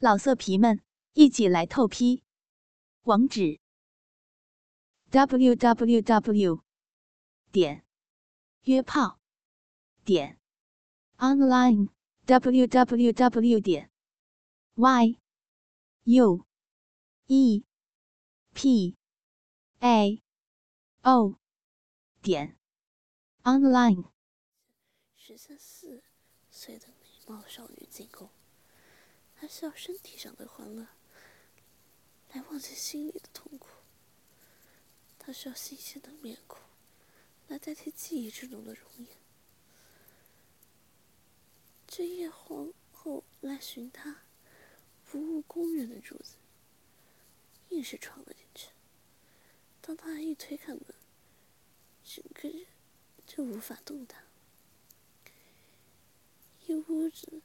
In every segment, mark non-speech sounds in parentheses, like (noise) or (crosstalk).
老色皮们，一起来透批！网址：w w w 点约炮点 online w w w 点 y u e p a o 点 online。十三四岁的美貌少女进攻。他需要身体上的欢乐来忘记心里的痛苦。他需要新鲜的面孔来代替记忆之中的容颜。这夜皇后来寻他，不务公人的主子，硬是闯了进去。当他一推开门，整个人就无法动弹。一屋子。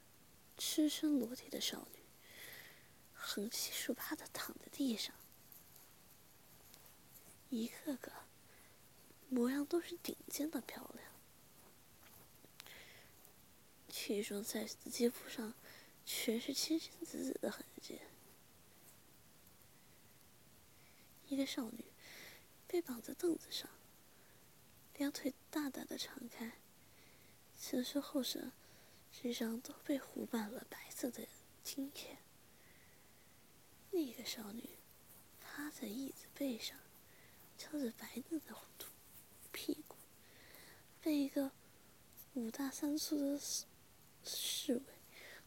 赤身裸体的少女，横七竖八的躺在地上，一个个模样都是顶尖的漂亮，其中在肌肤上全是青青紫紫的痕迹。一个少女被绑在凳子上，两腿大大的敞开，前身后身。身上都被糊满了白色的金叶。那个少女趴在椅子背上，翘着白嫩的肚屁股，被一个五大三粗的侍卫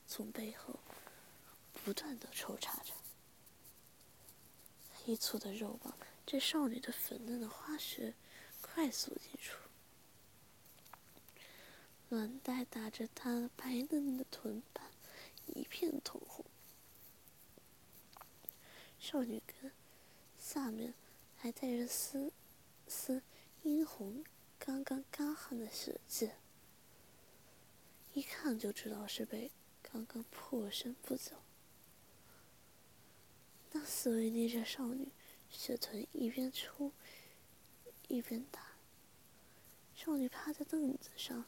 从背后不断的抽插着。黑粗的肉棒这少女的粉嫩的花穴快速进出。暖带打着她白嫩的臀瓣，一片通红。少女根下面还带着丝丝殷红、刚刚干旱的血迹，一看就知道是被刚刚破身不久。那四位捏着少女血臀，一边抽一边打。少女趴在凳子上。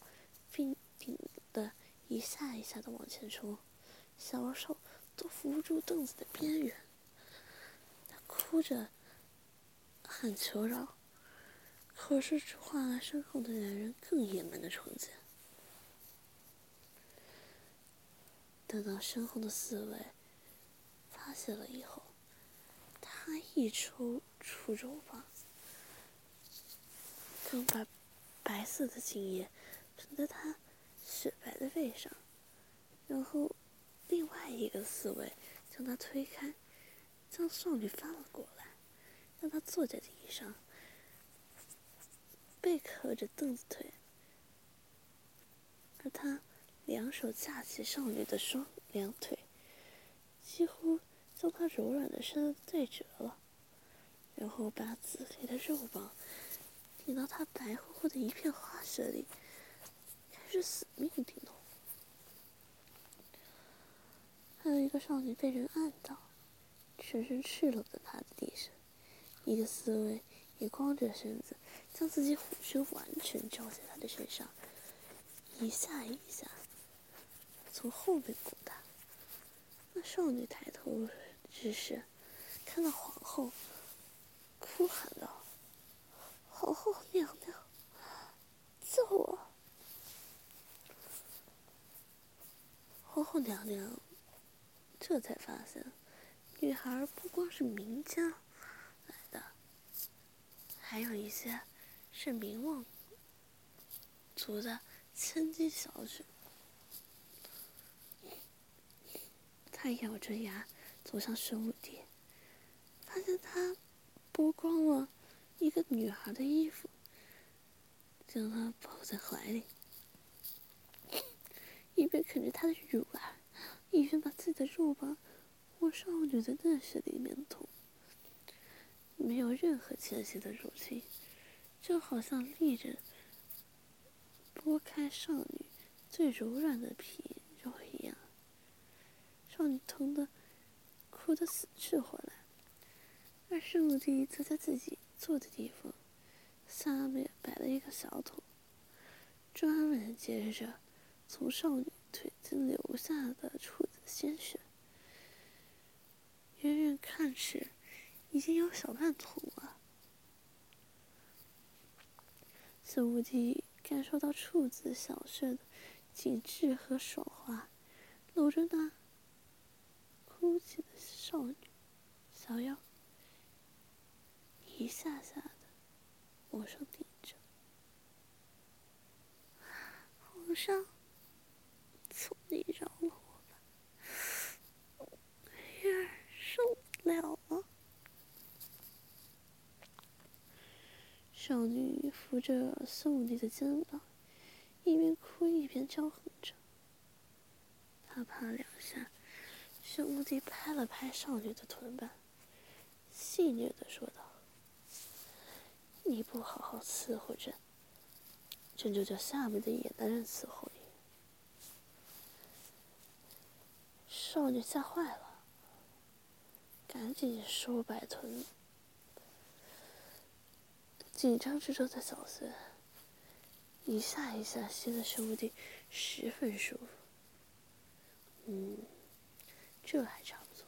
并顶的一下一下的往前冲，小手都扶不住凳子的边缘。他哭着喊求饶，可是换来身后的男人更野蛮的冲击。等到身后的四位发现了以后，他一抽出肉棒，刚把白色的精液。喷在他雪白的背上，然后另外一个侍卫将他推开，将少女翻了过来，让她坐在地上，背靠着凳子腿，而他两手架起少女的双两腿，几乎将她柔软的身子对折了，然后把紫黑的肉棒顶到她白乎乎的一片花穴里。是死命顶痛，还有一个少女被人按倒，全身赤裸的趴在地上，一个侍卫也光着身子，将自己虎躯完全罩在她的身上，一下一下从后面攻她。那少女抬头之时，看到皇后，哭喊道：“皇后娘娘，救我！”皇后娘娘这才发现，女孩不光是名家来的，还有一些是名望族的千金小姐。她咬着牙走向兄弟，发现他剥光了一个女孩的衣服，将她抱在怀里。一边啃着他的乳儿，一边把自己的肉棒往少女的嫩穴里面捅，没有任何间隙的入侵，就好像立着剥开少女最柔软的皮肉一样。少女疼得哭得死去活来，而圣母帝则在自己坐的地方下面摆了一个小桶，专门接着。从少女腿间流下的处子鲜血，远远看去已经有小半桶了。孙无忌感受到处子小穴的紧致和爽滑，搂着那哭泣的少女小腰，一下下的往上顶着。(sighs) 皇上，求你饶了我吧，月儿受不了了。少女扶着宋武帝的肩膀，一边哭一边叫喊着。啪啪两下，孙武帝拍了拍少女的臀板，戏谑的说道：“你不好好伺候朕，朕就叫下面的野男人伺候你。”少女吓坏了，赶紧收摆臀。紧张之中的小孙，一下一下吸的孙无地十分舒服。嗯，这还差不多。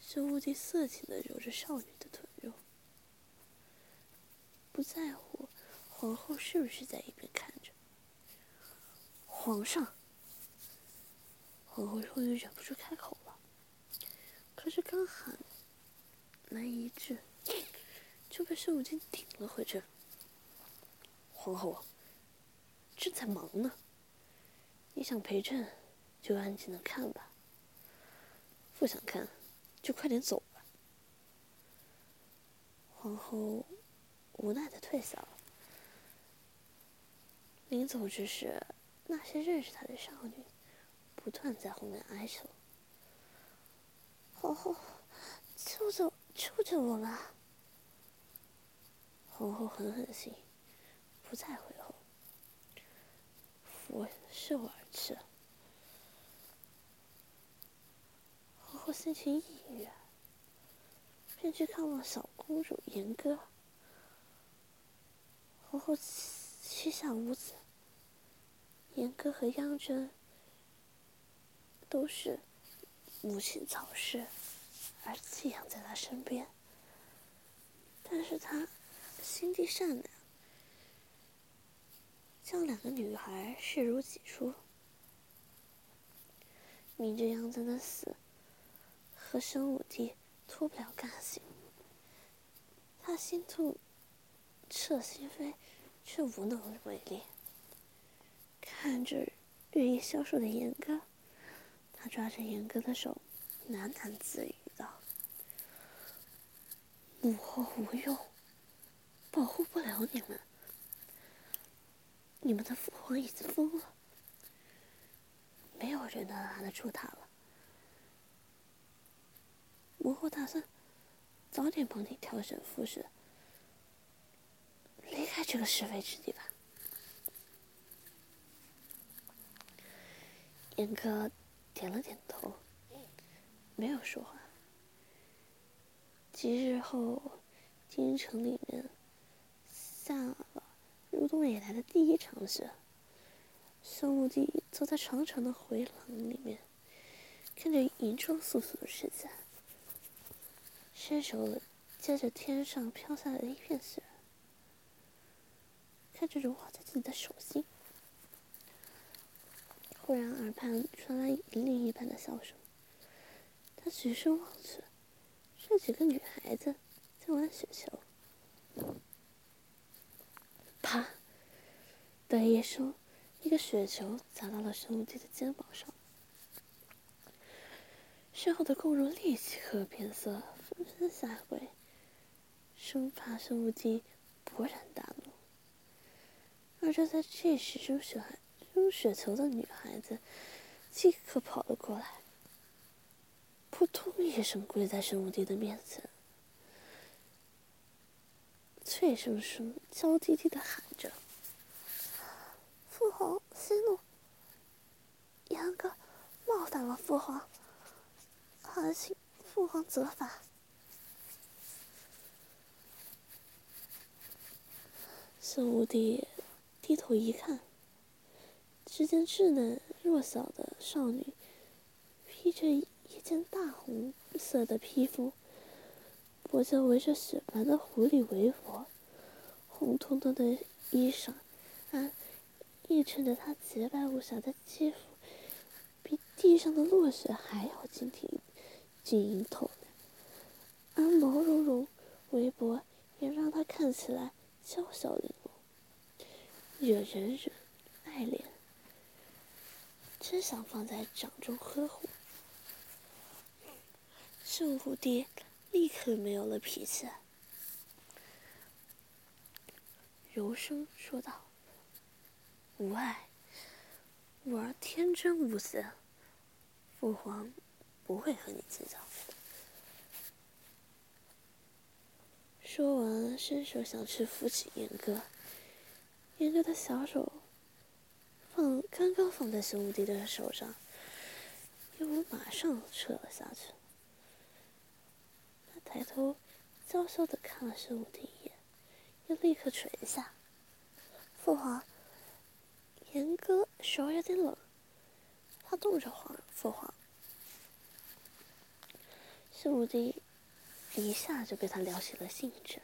孙无地色情的揉着少女的臀肉，不在乎皇后是不是在一边看着。皇上，皇后终于忍不住开口了，可是刚喊来一句。就被孙武金顶了回去。皇后，朕在忙呢。你想陪朕，就安静的看吧；不想看，就快点走吧。皇后无奈的退下了。临走之时，那些认识她的少女不断在后面哀求：“皇后，求求求求我了！”皇后狠狠心，不再回后，拂袖而去。皇后心情抑郁，便去看望小公主严歌。皇后膝下无子，严歌和央真都是母亲早逝而寄养在他身边，但是他。心地善良，将两个女孩视如己出。明知杨子的死和生武帝脱不了干系，他心痛彻心扉，却无能为力。看着日益消瘦的严哥，他抓着严哥的手，喃喃自语道：“母后无用。”保护不了你们，你们的父皇已经疯了，没有人能拦得住他了。母后打算早点帮你调整肤色，离开这个是非之地吧。严哥点了点头，没有说话。几日后，京城里面。下了入冬以来的第一场雪，孙武帝坐在长长的回廊里面，看着银装素素的世界，伸手接着天上飘下来的一片雪，看着融化在自己的手心。忽然耳畔传来另一般的笑声，他举身望去，是几个女孩子在玩雪球。啪！的一声，一个雪球砸到了孙无忌的肩膀上。身后的宫女立即和变色，纷纷下跪，生怕孙无忌勃然大怒。而就在这时，扔雪扔雪球的女孩子即刻跑了过来，扑通一声跪在孙无忌的面前。脆生生、娇滴滴的喊着：“父皇息怒，杨哥冒犯了父皇，还请父皇责罚。”圣武帝低头一看，只见稚嫩弱小的少女披着一件大红色的披风，脖子围着雪白的狐狸围脖，红彤彤的衣裳，啊，映衬着她洁白无瑕的肌肤，比地上的落雪还要晶莹、晶莹透亮。而毛茸茸围脖也让她看起来娇小玲珑，惹人人爱怜，真想放在掌中呵护。圣武帝立刻没有了脾气，柔声说道：“无碍，吾儿天真无邪，父皇不会和你计较。”说完，伸手想去扶起严哥，严哥的小手刚刚放在圣武帝的手上，又马上撤了下去。他抬头，娇羞的看了圣武帝一眼，又立刻垂下。父皇，严哥手有点冷，他冻着皇父皇。圣武帝一下就被他撩起了兴致。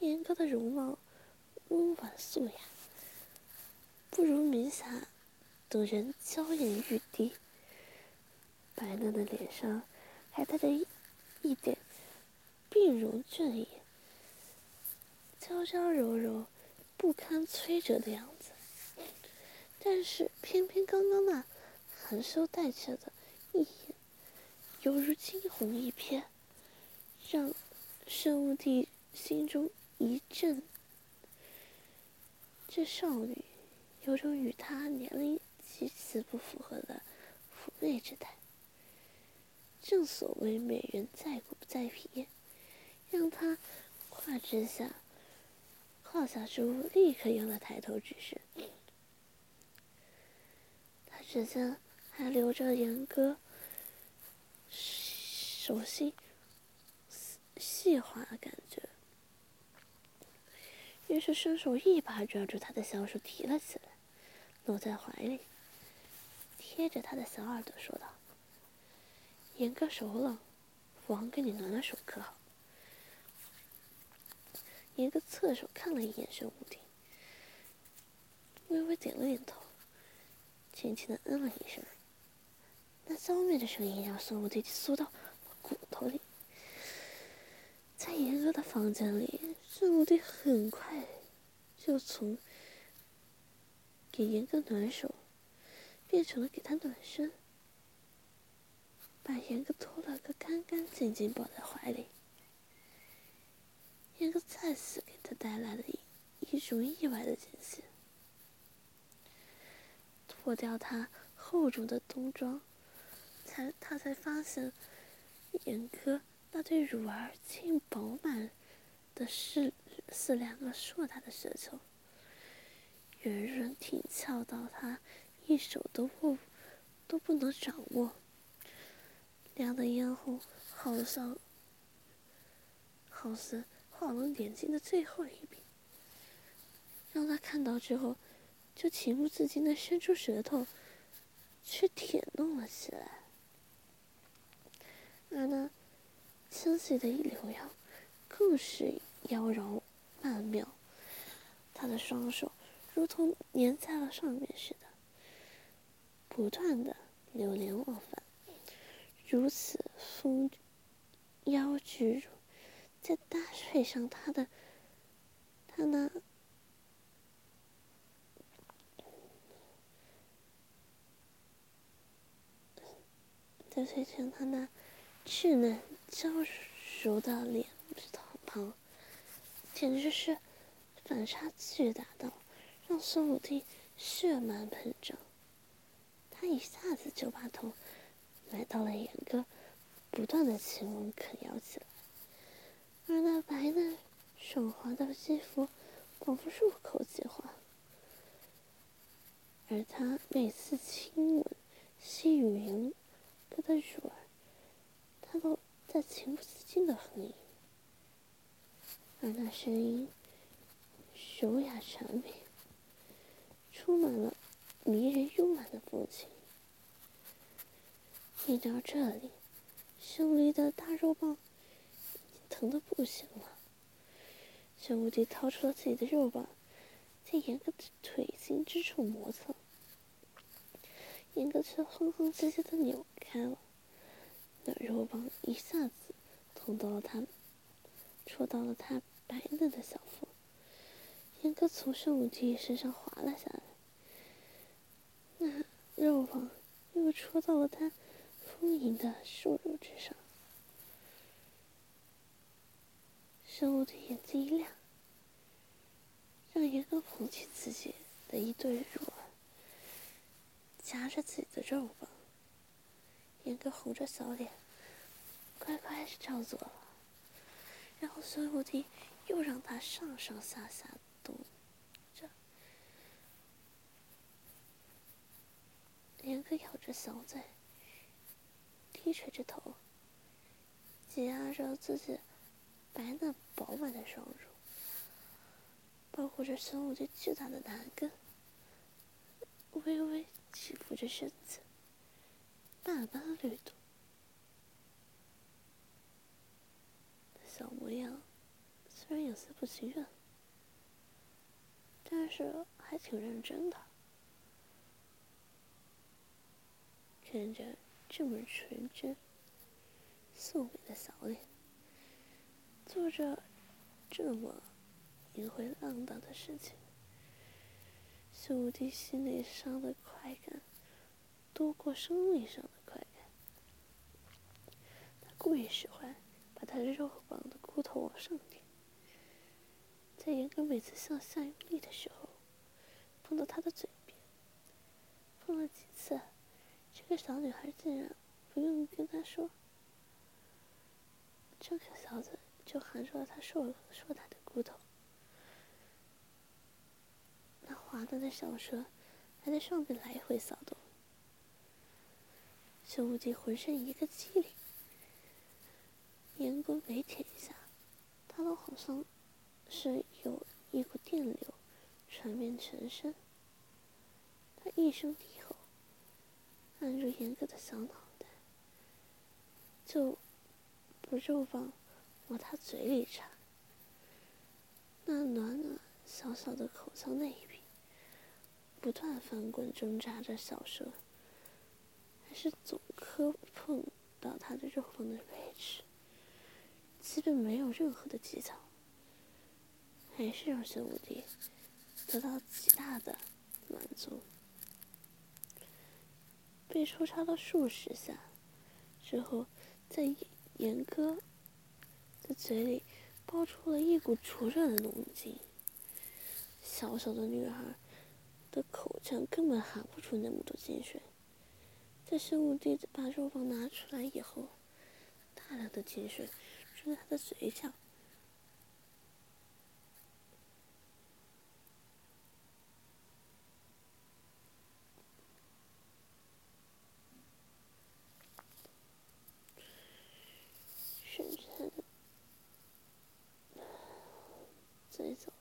严哥的容貌温婉素雅，不如明霞等人娇艳欲滴，白嫩的脸上还带着一。一点病容俊逸，娇娇柔柔，不堪摧折的样子。但是偏偏刚刚那含羞带怯的一眼，犹如惊鸿一瞥，让圣武帝心中一震。这少女有种与他年龄极其不符合的妩媚之态。正所谓美人在骨不在皮，让他胯之下胯下之物立刻应了抬头之势。他指尖还留着严哥手心细滑的感觉，于是伸手一把抓住他的小手提了起来，搂在怀里，贴着他的小耳朵说道。严哥手冷，王给你暖暖手可好？严哥侧手看了一眼圣武帝，微微点了点头，轻轻的嗯了一声。那娇媚的声音让宋武帝酥到骨头里。在严哥的房间里，圣武帝很快就从给严哥暖手，变成了给他暖身。把严哥拖了个干干净净，抱在怀里。严哥再次给他带来了一一种意外的惊喜。脱掉他厚重的冬装，才他才发现，严哥那对乳儿竟饱满的是似两个硕大的雪球，圆润挺翘到他一手都握都不能掌握。亮的嫣红，好像，好似画龙点睛的最后一笔，让他看到之后，就情不自禁的伸出舌头，去舔弄了起来。而那纤细的一柳腰，更是妖娆曼妙，他的双手如同粘在了上面似的，不断的流连忘返。如此丰腰巨乳，再搭配上他的他那再配上他那稚嫩娇柔的脸庞，简直是反差巨大到让孙武帝血脉喷张。他一下子就把头。埋到了严哥，不断的亲吻啃咬起来，而那白嫩爽滑的肌肤仿佛入口即化，而他每次亲吻吸吮哥的乳儿，他都在情不自禁的哼吟，而那声音柔雅缠绵，充满了迷人慵懒的风情。一到这里，胜利的大肉棒疼得不行了。小无敌掏出了自己的肉棒，在严哥的腿心之处磨蹭，严哥却哼哼唧唧的扭开了，那肉棒一下子捅到了他，戳到了他白嫩的小腹，严哥从小无敌身上滑了下来，那肉棒又戳到了他丰盈的瘦肉之上。小五的眼睛一亮，让严哥捧起自己的一对乳，夹着自己的肉棒。严哥红着小脸，乖乖照做了。然后小五弟又让他上上下下动着。严哥咬着小嘴，低垂着头，挤压着自己。白嫩饱满的双乳，包裹着孙武最巨大的男根，微微起伏着身子，淡淡绿度，小模样虽然有些不情愿，但是还挺认真的。看着这么纯真、素美的小脸。做着这么淫秽浪荡的事情，小弟心理上的快感多过生理上。故意使坏，把他的肉棒的骨头往上顶，在严格每次向下用力的时候，碰到他的嘴边。碰了几次，这个小女孩竟然不用跟他说，张开小嘴。就含住了他硕硕大的骨头，那滑嫩的小舌还在上面来回扫动。小无敌浑身一个机灵，舔一下，他都好像是有一股电流传遍全身。他一声低吼，按住严哥的小脑袋，就不肉棒。往他嘴里插，那暖暖小小的口腔内壁，不断翻滚挣扎着小舌，还是总磕碰到他的肉棒的位置，基本没有任何的技巧，还是让玄武帝得到极大的满足。被抽插了数十下之后，在严哥的嘴里爆出了一股灼热的浓劲。小小的女孩的口腔根本含不出那么多精水。在生物弟子把肉棒拿出来以后，大量的精水顺着他的嘴角。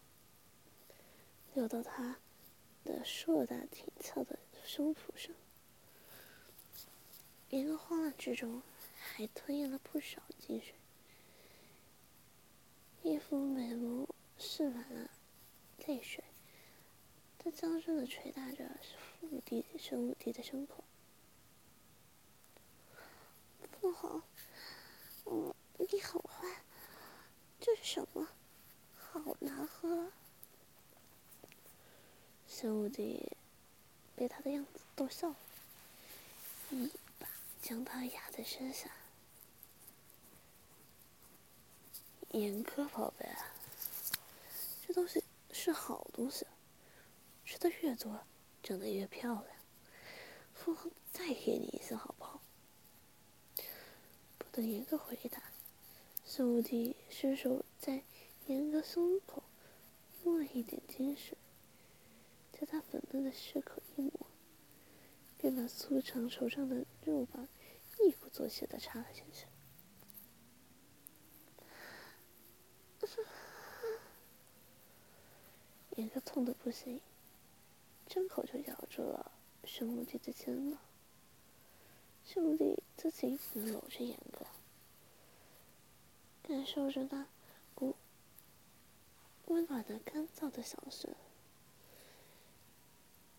流到他的硕大挺翘的胸脯上，一个慌乱之中，还吞咽了不少精水，一副美眸渗满了泪水，他娇声的捶打着腹地生武帝的胸口，不好，嗯，你好坏，这是什么？好难喝。小五弟被他的样子逗笑了，一把将他压在身下。严哥宝贝，这东西是好东西，吃的越多，长得越漂亮。父皇再给你一次好不好？不等严哥回答，小五弟伸手在严哥胸口摸了一点精水。在他粉嫩的血口一抹，便把粗长手上的肉棒一鼓作气的插了进去。(laughs) 严哥痛的不行，张口就咬住了沈无忌的肩膀。兄弟则紧紧搂着严哥，感受着那股温暖的、干燥的小声，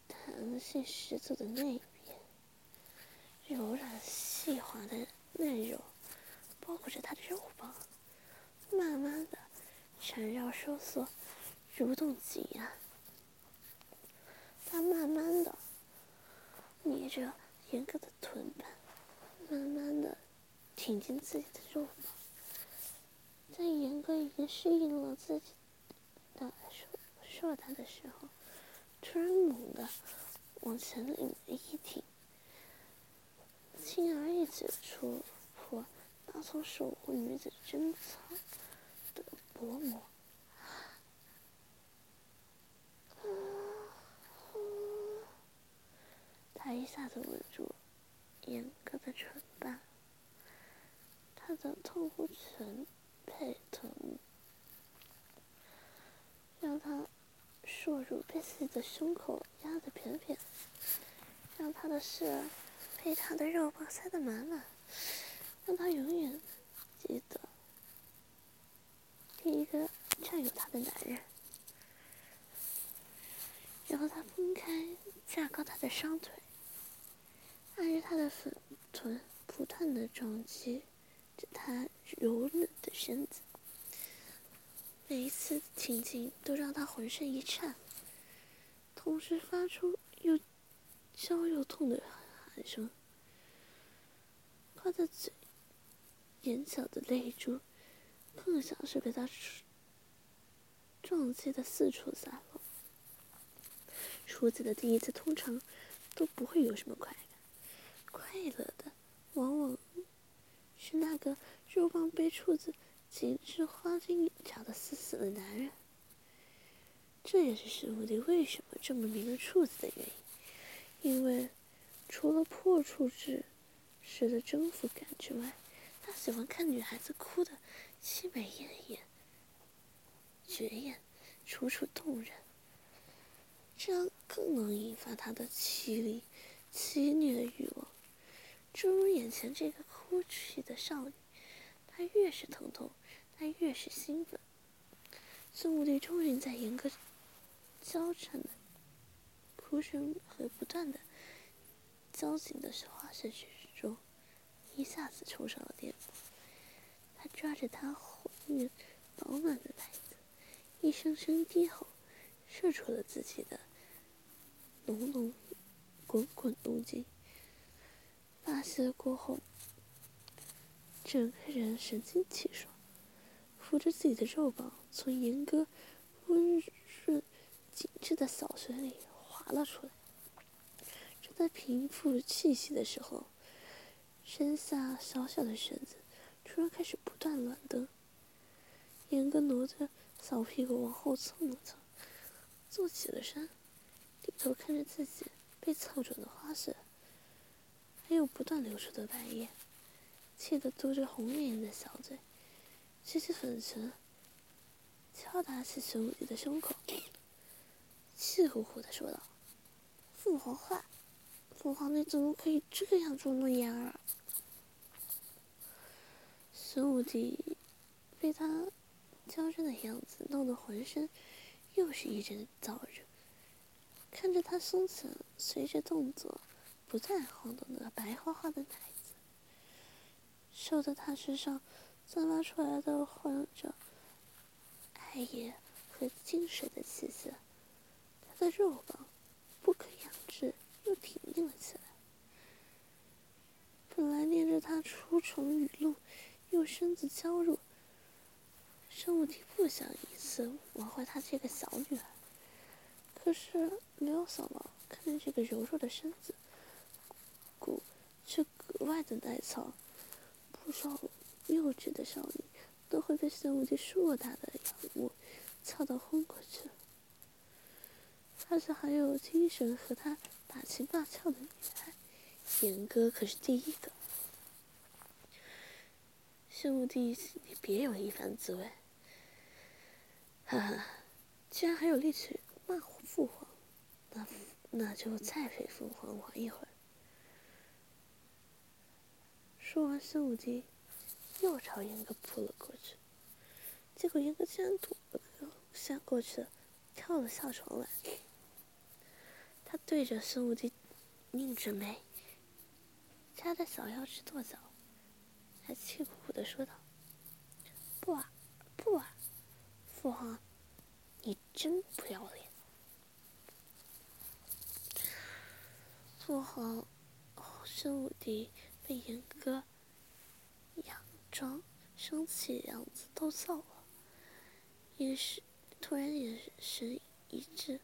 弹性十足的内壁，柔软细滑的嫩肉包裹着他的肉棒，慢慢的缠绕收缩，蠕动挤压。他慢慢的捏着严哥的臀板，慢慢的挺进自己的肉棒，在严哥已经适应了自己的硕硕大的时候，突然猛地往前领一挺，轻而易举的戳破那从守护女子贞操的薄膜。他一下子稳住严哥的唇瓣，他的痛苦全配臀部，让他硕乳被自己的胸口压得扁扁，让他的视儿被他的肉棒塞得满满，让他永远记得第一个占有他的男人。然后他分开架高他的双腿。按着他的粉臀不断的撞击着他柔嫩的身子，每一次的情景都让他浑身一颤，同时发出又焦又痛的喊声。他的嘴、眼角的泪珠，更像是被他撞击的四处散落。初次的第一次，通常都不会有什么快感。快乐的，往往是那个肉棒被处子紧致花进眼角的死死的男人。这也是石无敌为什么这么迷恋处子的原因，因为除了破处之时的征服感之外，他喜欢看女孩子哭的凄美艳艳、绝艳、楚楚动人，这样更能引发他的欺凌、欺虐的欲望。诸如眼前这个哭泣的少女，她越是疼痛，他越是兴奋。孙武帝终于在严格交缠的哭声和不断的交紧的花式举止中，一下子冲上了巅峰。他抓着他浑圆饱满的袋子，一声声低吼，射出了自己的浓浓滚滚动静。发泄过后，整个人神清气爽，扶着自己的肉棒从严哥温润紧致的小穴里滑了出来。正在平复气息的时候，身下小小的身子突然开始不断乱蹬。严哥挪着小屁股往后蹭了蹭，坐起了身，低头看着自己被蹭准的花色。还有不断流出的白液，气得嘟着红艳艳的小嘴，吸起粉尘，敲打起孙武帝的胸口，气呼呼的说道：“父皇坏，父皇你怎么可以这样捉弄妍儿？”孙武帝被他娇嗔的样子弄得浑身又是一阵燥热，看着他松弛随着动作。不再晃动的白花花的奶子，受得他身上散发出来的混着爱意和精神的气息，他的肉棒不可压制又挺硬了起来。本来念着他出宠语录，又身子娇弱，圣武帝不想一次玩坏她这个小女孩，可是没有想到看着这个柔弱的身子。骨却格外的耐操，不少幼稚的少女都会被孙武帝硕大的阳物操到昏过去。而且还有精神和他打情骂俏的女孩，严哥可是第一个。孙武帝心里别有一番滋味，哈哈，居然还有力气骂父皇，那那就再陪父皇玩一会儿。说完，孙武帝又朝严哥扑了过去，结果严哥竟然躲了下过去了，跳了下床来。他对着孙武帝拧着眉，掐着小腰直跺脚，气鼓鼓的说道：“不啊，不啊，父皇，你真不要脸！”父皇，孙武帝被严哥佯装生气的样子逗笑了，也是突然眼神一致，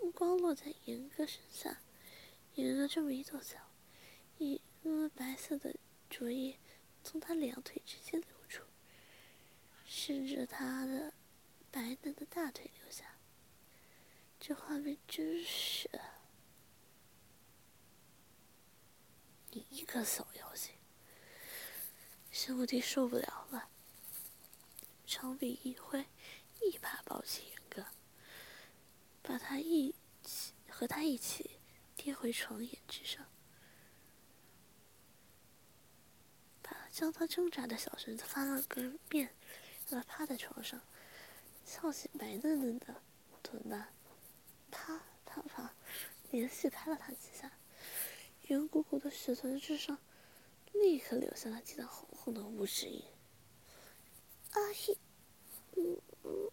目光落在严哥身上。严哥这么一跺脚，一颗白色的浊液从他两腿之间流出，顺着他的白嫩的大腿流下。这画面真是……你一个小妖精！孙武帝受不了了，长臂一挥，一把抱起严哥，把他一起和他一起跌回床沿之上，将他挣扎的小身子翻了个面，让他趴在床上，翘起白嫩嫩的臀蛋，啪啪啪，连续拍了他几下。圆鼓鼓的雪臀之上，立刻留下了几道红红的五指印。阿姨，嗯嗯，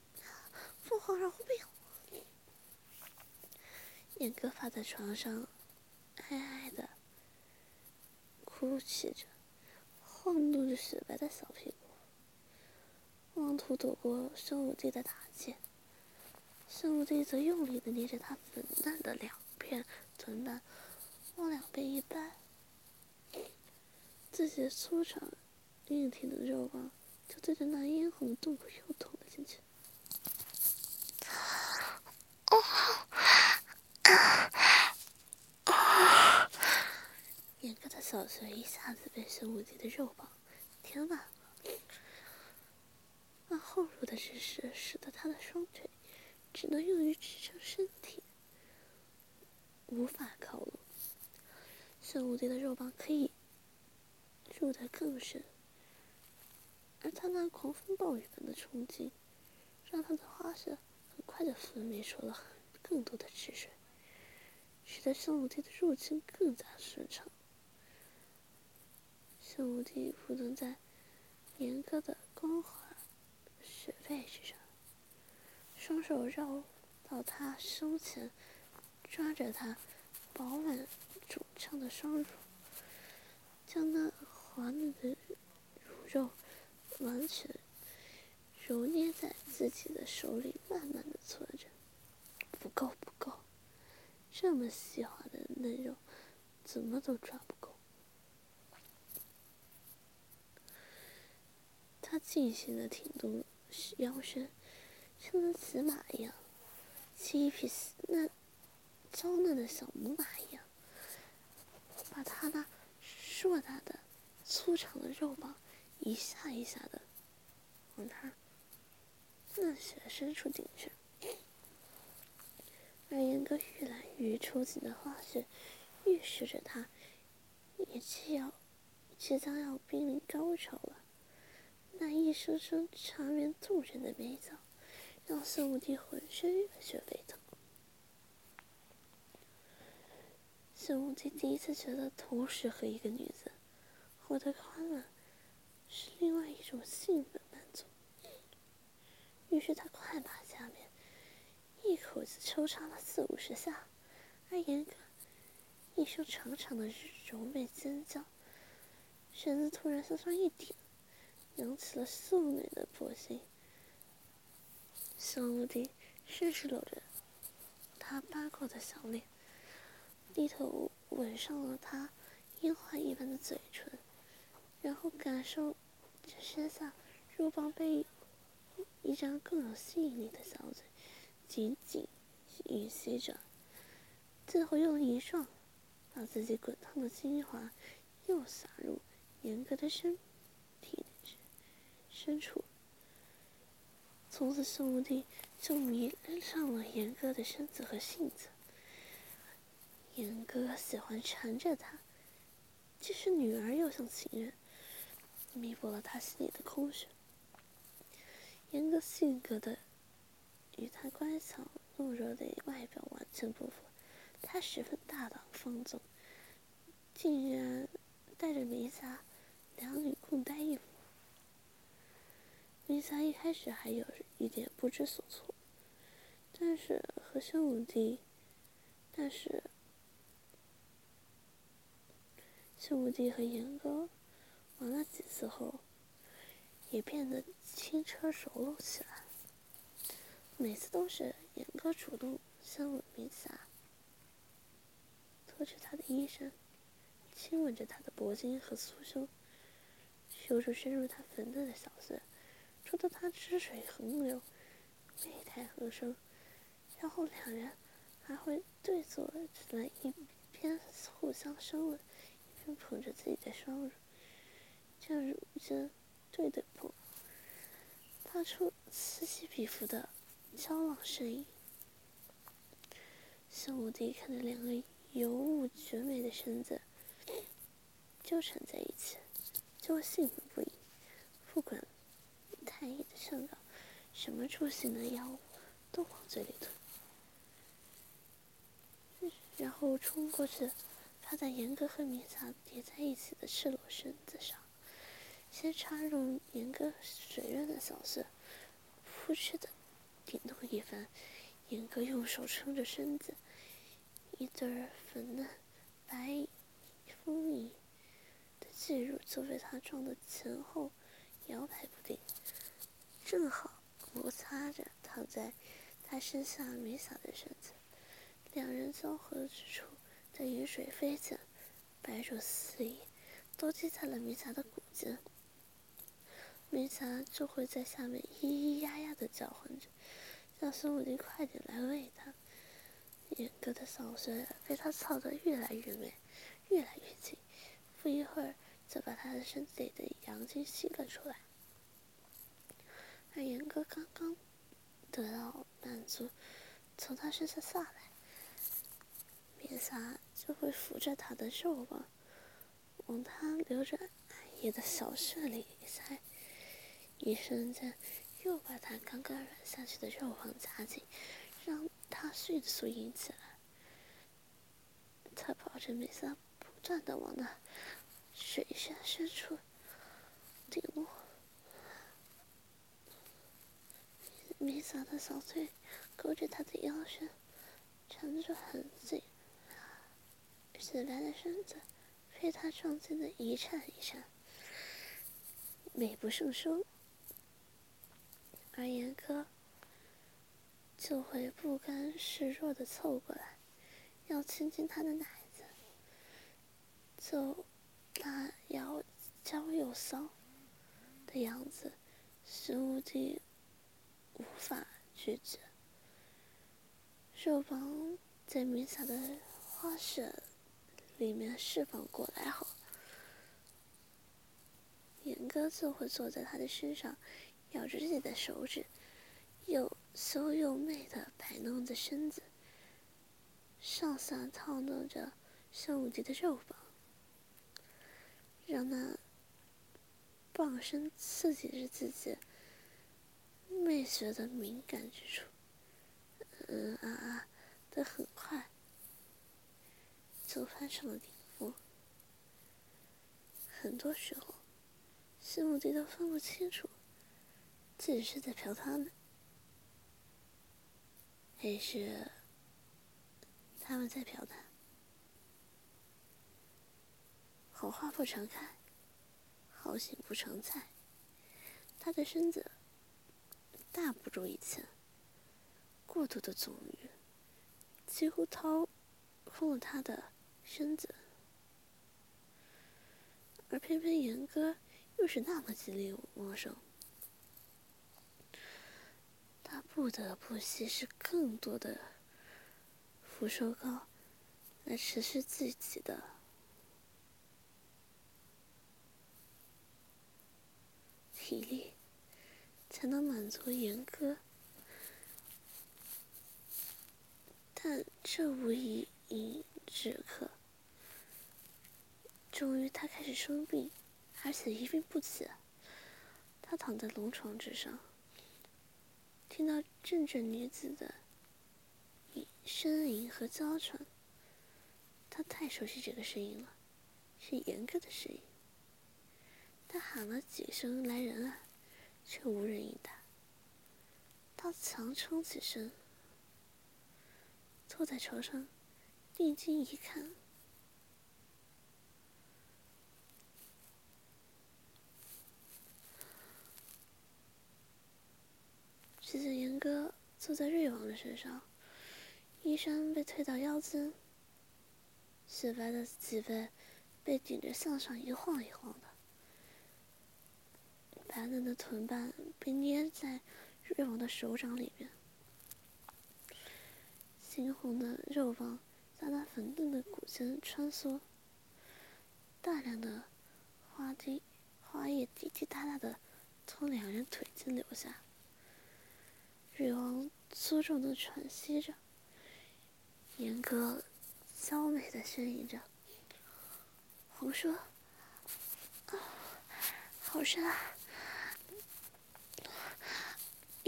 父皇饶命！严哥趴在床上，哀哀的哭泣着，晃动着雪白的小屁股，妄图躲过生武帝的打击。生武帝则用力的捏着他粉嫩的两片臀蛋。往两边一掰，自己的粗长、硬挺的肉棒就对着那殷红的洞口又捅了进去 (laughs) 的小穴一下子被孙武帝的肉棒填满了，那后入的姿势使得他的双腿只能用于支撑身体，无法靠拢。孙武帝的肉棒可以入得更深，而他那狂风暴雨般的冲击，让他的花穴很快的分泌出了更多的汁水，使得孙武帝的入侵更加顺畅。孙武帝不能在严格的光滑雪背之上，双手绕到他胸前，抓着他饱满。肿胀的双乳，将那滑嫩的乳肉完全揉捏在自己的手里，慢慢的搓着。不够，不够，这么细滑的嫩肉，怎么都抓不够。他尽情的挺动腰身，像能骑马一样，骑一匹那娇嫩的小母马一样。把他那硕大的、粗长的肉棒一下一下的往他嫩血深处顶去，而严哥愈来愈抽紧的花穴预示着他也即要即将要濒临高潮了。那一声声缠绵动人的美叫，让孙武帝浑身热血沸腾。孙武帝第一次觉得，同时和一个女子获得快乐，是另外一种兴奋满足。于是他快马加鞭，一口气抽插了四五十下，而严哥一声长长的柔美尖叫，身子突然向上一挺，扬起了素美的脖颈。孙武帝顺势搂着他八卦的小脸。低头吻上了他樱花一般的嘴唇，然后感受着身下肉棒被一张更有吸引力的小嘴紧紧吮吸着，最后用一撞，把自己滚烫的精华又洒入严格的身体深处。从此，宋武帝就迷上了严哥的身子和性子。严哥喜欢缠着她，既是女儿又像情人，弥补了他心里的空虚。严格性格的与他乖巧懦弱的外表完全不符，他十分大胆放纵，竟然带着弥撒两女共戴一夫。明霞一开始还有一点不知所措，但是和宣武帝，但是。宋武帝和严哥玩了几次后，也变得轻车熟路起来。每次都是严哥主动向吻明霞，脱去他的衣衫，亲吻着他的脖颈和酥胸，手指深入他粉嫩的小穴，触得他汁水横流，媚态横生。然后两人还会对坐起来一边，互相深吻。一边捧着自己的双乳，将乳尖对对碰，发出此起彼伏的娇浪声音。宋武帝看着两个尤物绝美的身子纠缠在一起，就会兴奋不已。不管太医的上稿，什么助兴的药物都往嘴里吞，然后冲过去。趴在严哥和米萨叠在一起的赤裸身子上，先插入严哥水润的小穴，扑哧的顶动一番。严哥用手撑着身子，一对粉嫩、白、丰盈的巨乳就被他撞得前后摇摆不定，正好摩擦着躺在他身下米萨的身子，两人交合之处。在雨水飞溅，白肉四溢，都击在了米萨的骨间。米萨就会在下面咿咿呀呀的叫唤着，让孙武帝快点来喂他。严格的小穴被他操得越来越美，越来越紧，不一会儿就把他的身体里的阳精吸了出来。而严哥刚刚得到满足，从他身上下来。米萨就会扶着他的肉棒，往他留着艾叶的小穴里塞，一瞬间又把他刚刚软下去的肉棒夹紧，让他迅速硬起来。他抱着米萨不断的往那水下深处顶落，米萨的小腿勾着他的腰身，缠着很紧。雪白的身子被他撞击的一颤一颤，美不胜收。而严哥就会不甘示弱的凑过来，要亲亲他的奶子，就那要娇又骚的样子，使无敌无法拒绝。肉棒在米萨的花舍。里面释放过来后，严哥就会坐在他的身上，咬着自己的手指，又羞又媚的摆弄着身子，上下套弄着圣武帝的肉棒，让那棒身刺激着自己媚穴的敏感之处，嗯啊啊的很快。就攀上了顶峰。很多时候，西姆迪都分不清楚自己是在嫖他们，还是他们在嫖他。好花不常开，好景不常在。他的身子大不如以前，过度的纵欲，几乎掏空了他的。身子，而偏偏严哥又是那么精力旺盛，他不得不吸食更多的福寿膏来持续自己的体力，才能满足严哥。但这无疑因止渴。终于，他开始生病，而且一病不起。他躺在龙床之上，听到阵阵女子的呻吟和娇喘。他太熟悉这个声音了，是严哥的声音。他喊了几声“来人啊”，却无人应答。他强撑起身，坐在床上，定睛一看，只见严哥坐在瑞王的身上，衣衫被褪到腰间。雪白的脊背被顶着向上一晃一晃，白嫩的臀瓣被捏在瑞王的手掌里面，猩红的肉棒在那粉嫩的骨间穿梭，大量的花滴花叶滴滴答答的从两人腿间流下，瑞王粗重的喘息着，严格。娇美的呻吟着，红叔，啊，好深啊！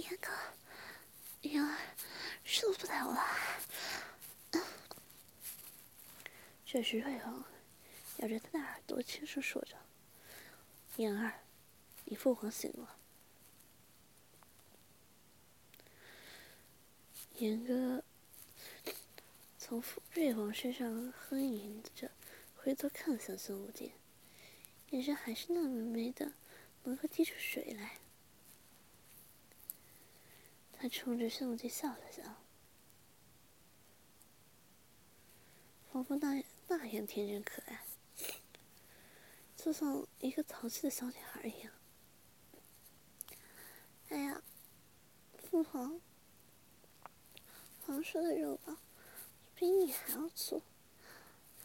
严哥，妍儿受不了了。这时瑞王咬着他的耳朵轻声说着：“妍儿，你父皇醒了。”严哥。从瑞王身上哼吟着，回头看向孙无忌，眼神还是那么美的，能够滴出水来。他冲着孙无忌笑了笑，仿佛那那样天真可爱，就像一个淘气的小女孩一样。哎呀，父皇，皇叔的肉棒。比你还要粗，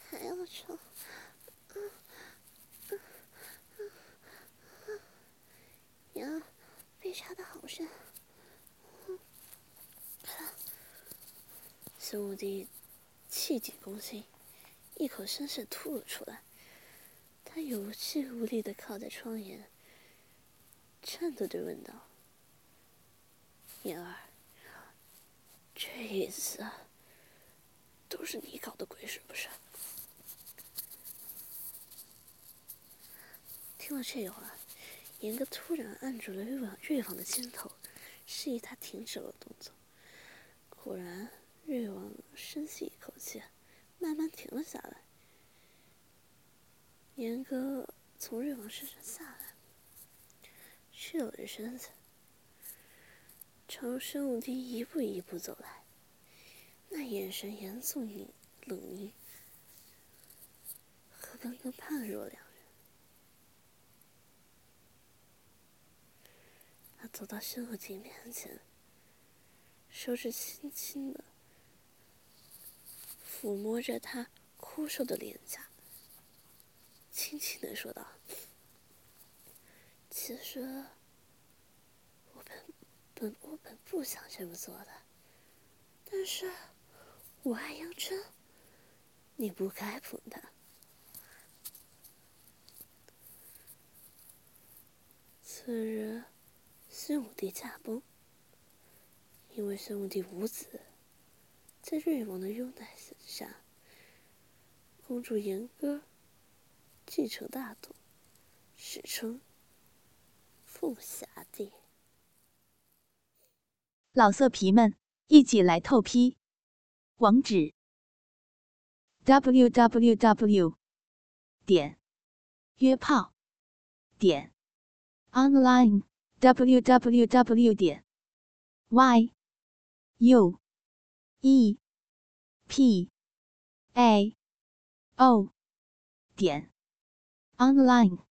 还要长，嗯嗯嗯嗯，呀，被插的好深，孙武帝气急攻心，一口鲜血吐了出来，他有气无力的靠在窗沿，颤抖着问道：“言儿，这一次。”都是你搞的鬼是不是？听了这话，严哥突然按住了瑞王瑞王的肩头，示意他停止了动作。果然，瑞王深吸一口气，慢慢停了下来。严哥从瑞王身上下来，赤裸着身子，朝生武帝一步一步走来。那眼神严肃、冷凝，和刚刚判若两人。他走到申无忌面前，手指轻轻的抚摸着他枯瘦的脸颊，轻轻的说道：“其实，我本本我本不想这么做的，但是……”我爱杨春，你不该碰他。次日，孙武帝驾崩。因为孙武帝无子，在瑞王的拥戴下，公主严歌继承大统，史称凤霞帝。老色皮们，一起来透批！网址：w w w 点约炮点 online w w w 点 y u e p a o 点 online。